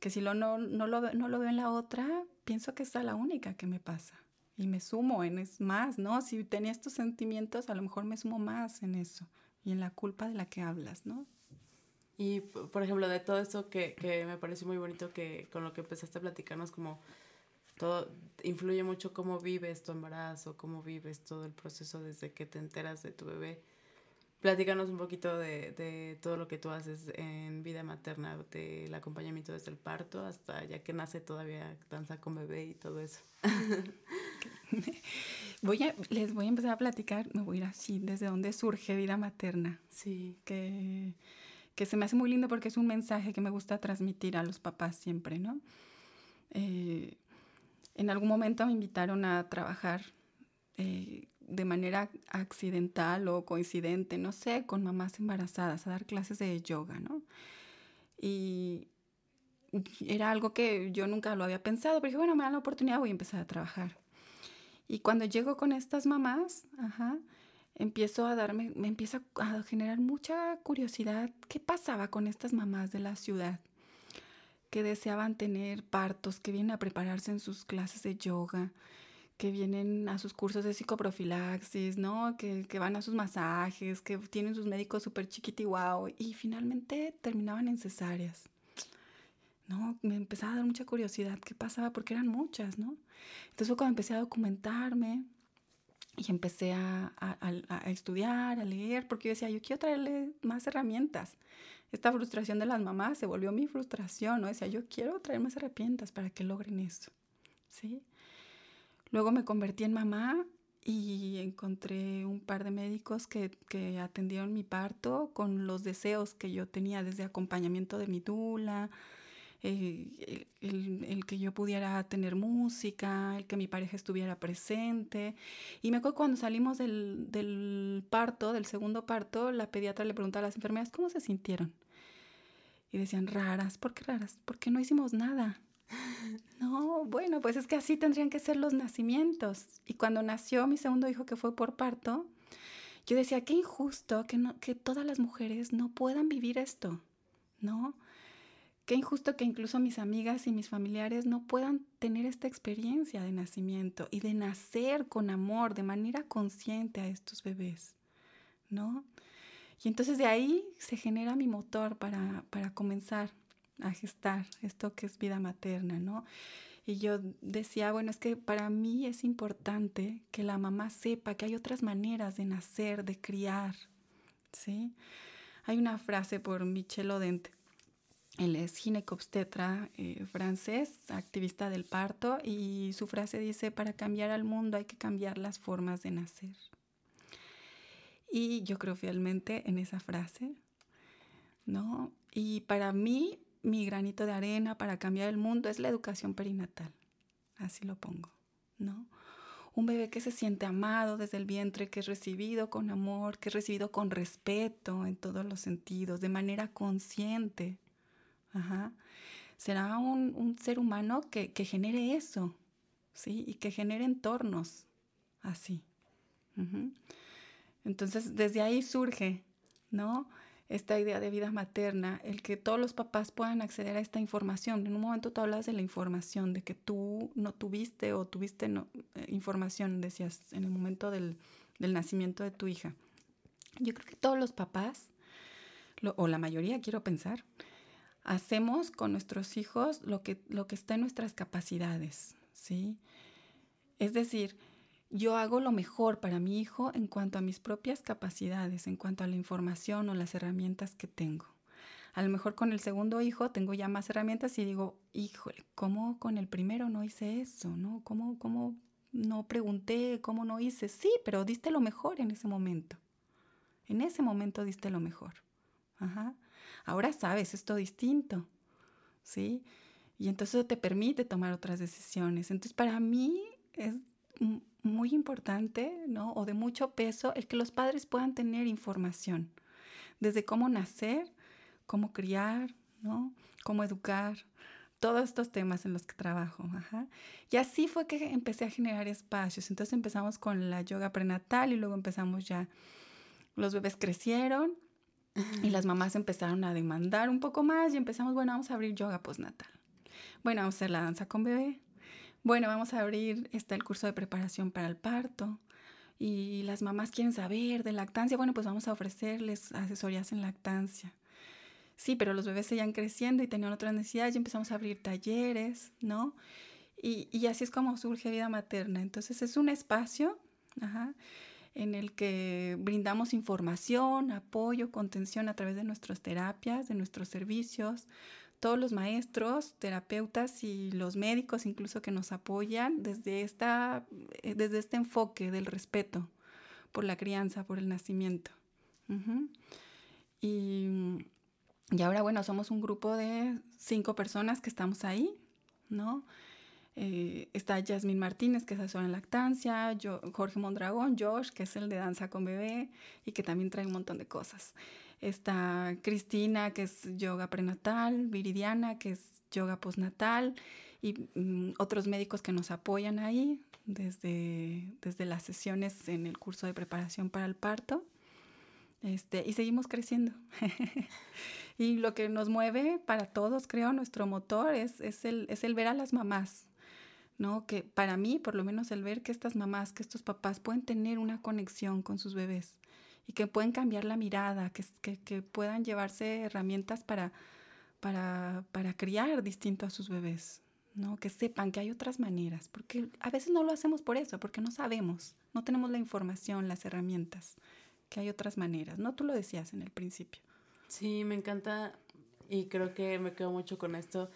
Que si lo, no, no, lo, no lo veo en la otra, pienso que es la única que me pasa y me sumo en es más, ¿no? Si tenía estos sentimientos, a lo mejor me sumo más en eso y en la culpa de la que hablas, ¿no? Y, por ejemplo, de todo esto que, que me pareció muy bonito que con lo que empezaste a platicarnos, como todo influye mucho cómo vives tu embarazo, cómo vives todo el proceso desde que te enteras de tu bebé. Platícanos un poquito de, de, todo lo que tú haces en vida materna, del acompañamiento desde el parto hasta ya que nace todavía danza con bebé y todo eso. voy a, les voy a empezar a platicar, me voy a ir así, desde dónde surge vida materna. Sí. Que, que se me hace muy lindo porque es un mensaje que me gusta transmitir a los papás siempre, ¿no? Eh, en algún momento me invitaron a trabajar eh, de manera accidental o coincidente, no sé, con mamás embarazadas, a dar clases de yoga, ¿no? Y era algo que yo nunca lo había pensado, pero dije, bueno, me dan la oportunidad, voy a empezar a trabajar. Y cuando llego con estas mamás, ajá, empiezo a darme, me empieza a generar mucha curiosidad, ¿qué pasaba con estas mamás de la ciudad? que deseaban tener partos, que vienen a prepararse en sus clases de yoga, que vienen a sus cursos de psicoprofilaxis, ¿no? Que, que van a sus masajes, que tienen sus médicos súper chiquiti wow, y finalmente terminaban en cesáreas. ¿no? Me empezaba a dar mucha curiosidad qué pasaba, porque eran muchas, ¿no? Entonces fue cuando empecé a documentarme y empecé a, a, a, estudiar, a leer, porque yo decía, yo quiero traerle más herramientas. esta frustración de las mamás se volvió mi frustración, ¿no? Decía, yo quiero traer más herramientas para que logren eso, ¿sí? Luego me convertí en mamá y encontré un par de médicos que, que atendieron mi parto con los deseos que yo tenía desde acompañamiento de mi dula, el, el, que yo pudiera tener música, el que mi pareja estuviera presente. Y me acuerdo cuando salimos del, del parto, del segundo parto, la pediatra le preguntaba a las enfermeras cómo se sintieron. Y decían, raras, ¿por qué raras? Porque no hicimos nada. No, bueno, pues es que así tendrían que ser los nacimientos. Y cuando nació mi segundo hijo, que fue por parto, yo decía, qué injusto que, que todas las mujeres no puedan vivir esto, ¿no? Qué injusto que incluso mis amigas y mis familiares no puedan tener esta experiencia de nacimiento y de nacer con amor, de manera consciente a estos bebés, ¿no? Y entonces de ahí se genera mi motor para, para comenzar a gestar esto que es vida materna, ¿no? Y yo decía, bueno, es que para mí es importante que la mamá sepa que hay otras maneras de nacer, de criar, ¿sí? Hay una frase por Michel Odent él es ginecobstetra eh, francés, activista del parto, y su frase dice, para cambiar al mundo hay que cambiar las formas de nacer. Y yo creo fielmente en esa frase, ¿no? Y para mí, mi granito de arena para cambiar el mundo es la educación perinatal, así lo pongo, ¿no? Un bebé que se siente amado desde el vientre, que es recibido con amor, que es recibido con respeto en todos los sentidos, de manera consciente, Será un, ser humano que, genere eso, ¿sí? Y que genere entornos así. Entonces, desde ahí surge, ¿no? Esta idea de vida materna, el que todos los papás puedan acceder a esta información. En un momento tú hablas de la información, de que tú no tuviste o tuviste eh, información, decías, en el momento del, nacimiento de tu hija. Yo creo que todos los papás, o la mayoría quiero pensar, hacemos con nuestros hijos lo que, lo que está en nuestras capacidades, ¿sí? Es decir, yo hago lo mejor para mi hijo en cuanto a mis propias capacidades, en cuanto a la información o las herramientas que tengo. A lo mejor con el segundo hijo tengo ya más herramientas y digo, híjole, ¿cómo con el primero no hice eso? ¿No? ¿Cómo, cómo no pregunté? ¿Cómo no hice? Sí, pero diste lo mejor en ese momento. En ese momento diste lo mejor. Ahora sabes esto distinto, ¿sí? Y entonces te permite tomar otras decisiones. Entonces para mí es muy importante, ¿no? O de mucho peso el que los padres puedan tener información, desde cómo nacer, cómo criar, ¿no? Cómo educar, todos estos temas en los que trabajo. Y así fue que empecé a generar espacios. Entonces empezamos con la yoga prenatal y luego empezamos ya, los bebés crecieron y las mamás empezaron a demandar un poco más y empezamos, bueno, vamos a abrir yoga postnatal. Bueno, vamos a hacer la danza con bebé. Bueno, vamos a abrir está el curso de preparación para el parto. Y las mamás quieren saber de lactancia. Bueno, pues vamos a ofrecerles asesorías en lactancia. Sí, pero los bebés seguían creciendo y tenían otras necesidades y empezamos a abrir talleres, ¿no? Y, y así es como surge vida materna. Entonces es un espacio, ajá, en el que brindamos información, apoyo, contención a través de nuestras terapias, de nuestros servicios. Todos los maestros, terapeutas y los médicos incluso que nos apoyan desde, esta, eh, desde este enfoque del respeto por la crianza, por el nacimiento. y, y ahora, bueno, somos un grupo de cinco personas que estamos ahí, ¿no? Eh, está Yasmín Martínez, que es asesora en lactancia, yo, Jorge Mondragón, Josh, que es el de danza con bebé y que también trae un montón de cosas. Está Cristina, que es yoga prenatal, Viridiana, que es yoga postnatal y mm, otros médicos que nos apoyan ahí desde, desde las sesiones en el curso de preparación para el parto. Este, y seguimos creciendo. y lo que nos mueve para todos, creo, nuestro motor es, es, el, es el ver a las mamás, ¿no? Que para mí, por lo menos el ver que estas mamás, que estos papás pueden tener una conexión con sus bebés y que pueden cambiar la mirada, que, que, puedan llevarse herramientas para, para, para criar distinto a sus bebés, ¿no? Que sepan que hay otras maneras, porque a veces no lo hacemos por eso, porque no sabemos, no tenemos la información, las herramientas, que hay otras maneras, ¿no? Tú lo decías en el principio. Sí, me encanta y creo que me quedo mucho con esto.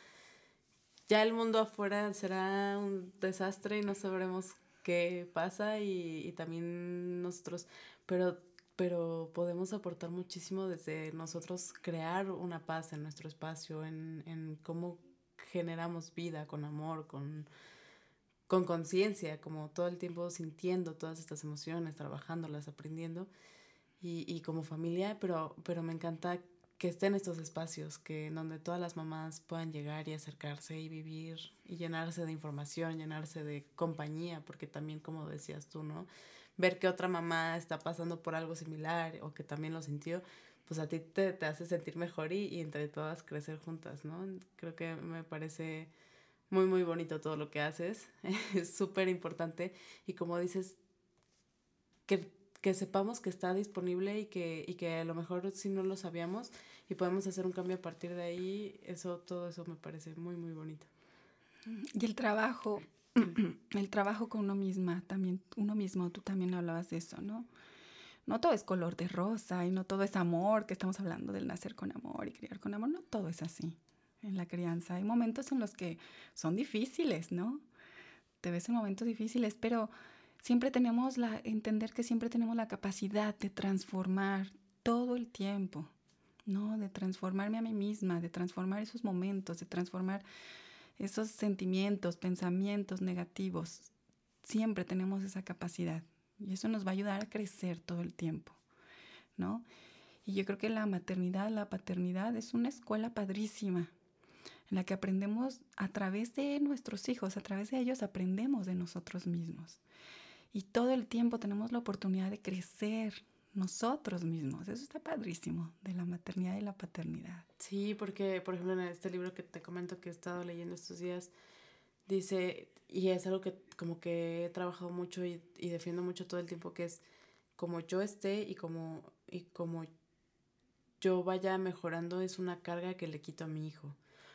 Ya el mundo afuera será un desastre y no sabremos qué pasa y, y también nosotros, pero pero podemos aportar muchísimo desde nosotros crear una paz en nuestro espacio, en, en cómo generamos vida con amor, con con conciencia, como todo el tiempo sintiendo todas estas emociones, trabajándolas, aprendiendo, y, y como familia, pero, pero me encanta que estén estos espacios, que donde todas las mamás puedan llegar y acercarse y vivir y llenarse de información, llenarse de compañía, porque también como decías tú, ¿no? Ver que otra mamá está pasando por algo similar o que también lo sintió, pues a ti te, te hace sentir mejor y, entre todas crecer juntas, ¿no? Creo que me parece muy, muy bonito todo lo que haces. es súper importante. Y como dices, que, que, sepamos que está disponible y que, y que a lo mejor si no lo sabíamos y podemos hacer un cambio a partir de ahí, eso, todo eso me parece muy, muy bonito. Y el trabajo, el trabajo con uno misma, también, uno mismo, tú también hablabas de eso, ¿no? No todo es color de rosa y no todo es amor, que estamos hablando del nacer con amor y criar con amor, no todo es así en la crianza. Hay momentos en los que son difíciles, ¿no? Te ves en momentos difíciles, pero siempre tenemos la, entender que siempre tenemos la capacidad de transformar todo el tiempo, ¿no? De transformarme a mí misma, de transformar esos momentos, de transformar esos sentimientos, pensamientos negativos. Siempre tenemos esa capacidad y eso nos va a ayudar a crecer todo el tiempo, ¿no? Y yo creo que la maternidad, la paternidad es una escuela padrísima en la que aprendemos a través de nuestros hijos, a través de ellos aprendemos de nosotros mismos. Y todo el tiempo tenemos la oportunidad de crecer nosotros mismos. Eso está padrísimo, de la maternidad y la paternidad. Sí, porque, por ejemplo, en este libro que te comento que he estado leyendo estos días, dice, y es algo que como que he trabajado mucho y, y defiendo mucho todo el tiempo, que es como yo esté y como, y como yo vaya mejorando, es una carga que le quito a mi hijo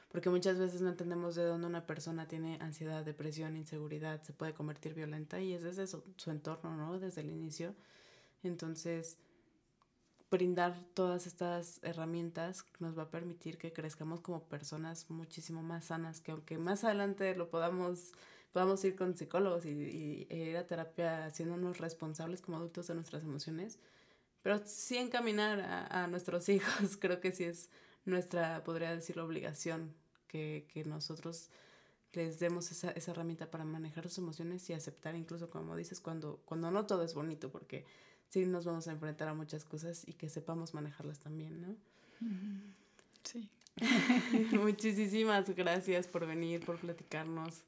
porque muchas veces no entendemos de dónde una persona tiene ansiedad, depresión, inseguridad, se puede convertir violenta y es desde su, su entorno, ¿no? Desde el inicio. Entonces, brindar todas estas herramientas nos va a permitir que crezcamos como personas muchísimo más sanas, que aunque más adelante lo podamos, podamos ir con psicólogos y, y, ir a terapia haciéndonos responsables como adultos de nuestras emociones, pero sí encaminar a, a nuestros hijos, creo que sí es nuestra, podría decir, obligación, que, que nosotros les demos esa, esa, herramienta para manejar sus emociones y aceptar incluso, como dices, cuando, cuando no todo es bonito, porque sí nos vamos a enfrentar a muchas cosas y que sepamos manejarlas también, ¿no? Sí. Muchísimas gracias por venir, por platicarnos.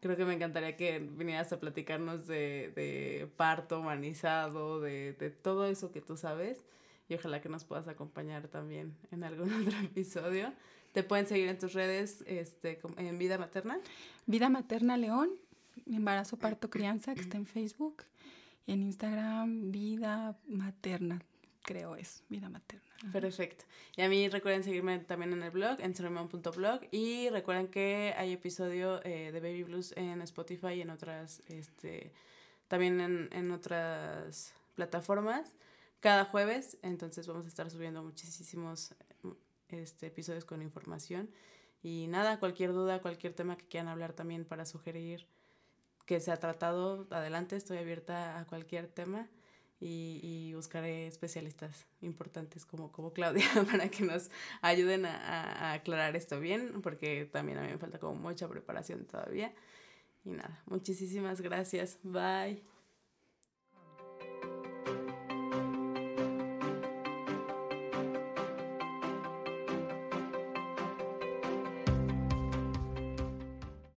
Creo que me encantaría que vinieras a platicarnos de, de parto humanizado, de, de todo eso que tú sabes y ojalá que nos puedas acompañar también en algún otro episodio. Te pueden seguir en tus redes este, en Vida Materna. Vida Materna León, embarazo, parto, crianza, que está en Facebook. En Instagram, Vida Materna, creo es, Vida Materna. Perfecto. Y a mí recuerden seguirme también en el blog, en blog Y recuerden que hay episodio eh, de Baby Blues en Spotify y en otras, este, también en, en otras plataformas cada jueves, entonces vamos a estar subiendo muchísimos este, episodios con información. Y nada, cualquier duda, cualquier tema que quieran hablar también para sugerir que se ha tratado, adelante, estoy abierta a cualquier tema y, y buscaré especialistas importantes como, como Claudia para que nos ayuden a, a, aclarar esto bien, porque también a mí me falta como mucha preparación todavía. Y nada, muchísimas gracias. Bye.